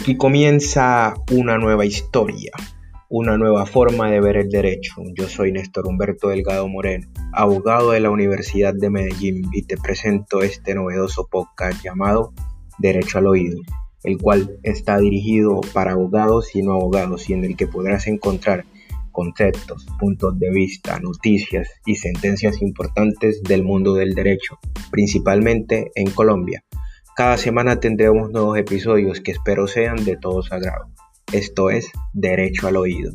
Aquí comienza una nueva historia, una nueva forma de ver el derecho. Yo soy Néstor Humberto Delgado Moreno, abogado de la Universidad de Medellín y te presento este novedoso podcast llamado Derecho al Oído, el cual está dirigido para abogados y no abogados y en el que podrás encontrar conceptos, puntos de vista, noticias y sentencias importantes del mundo del derecho, principalmente en Colombia. Cada semana tendremos nuevos episodios que espero sean de todos agrado. Esto es Derecho al Oído.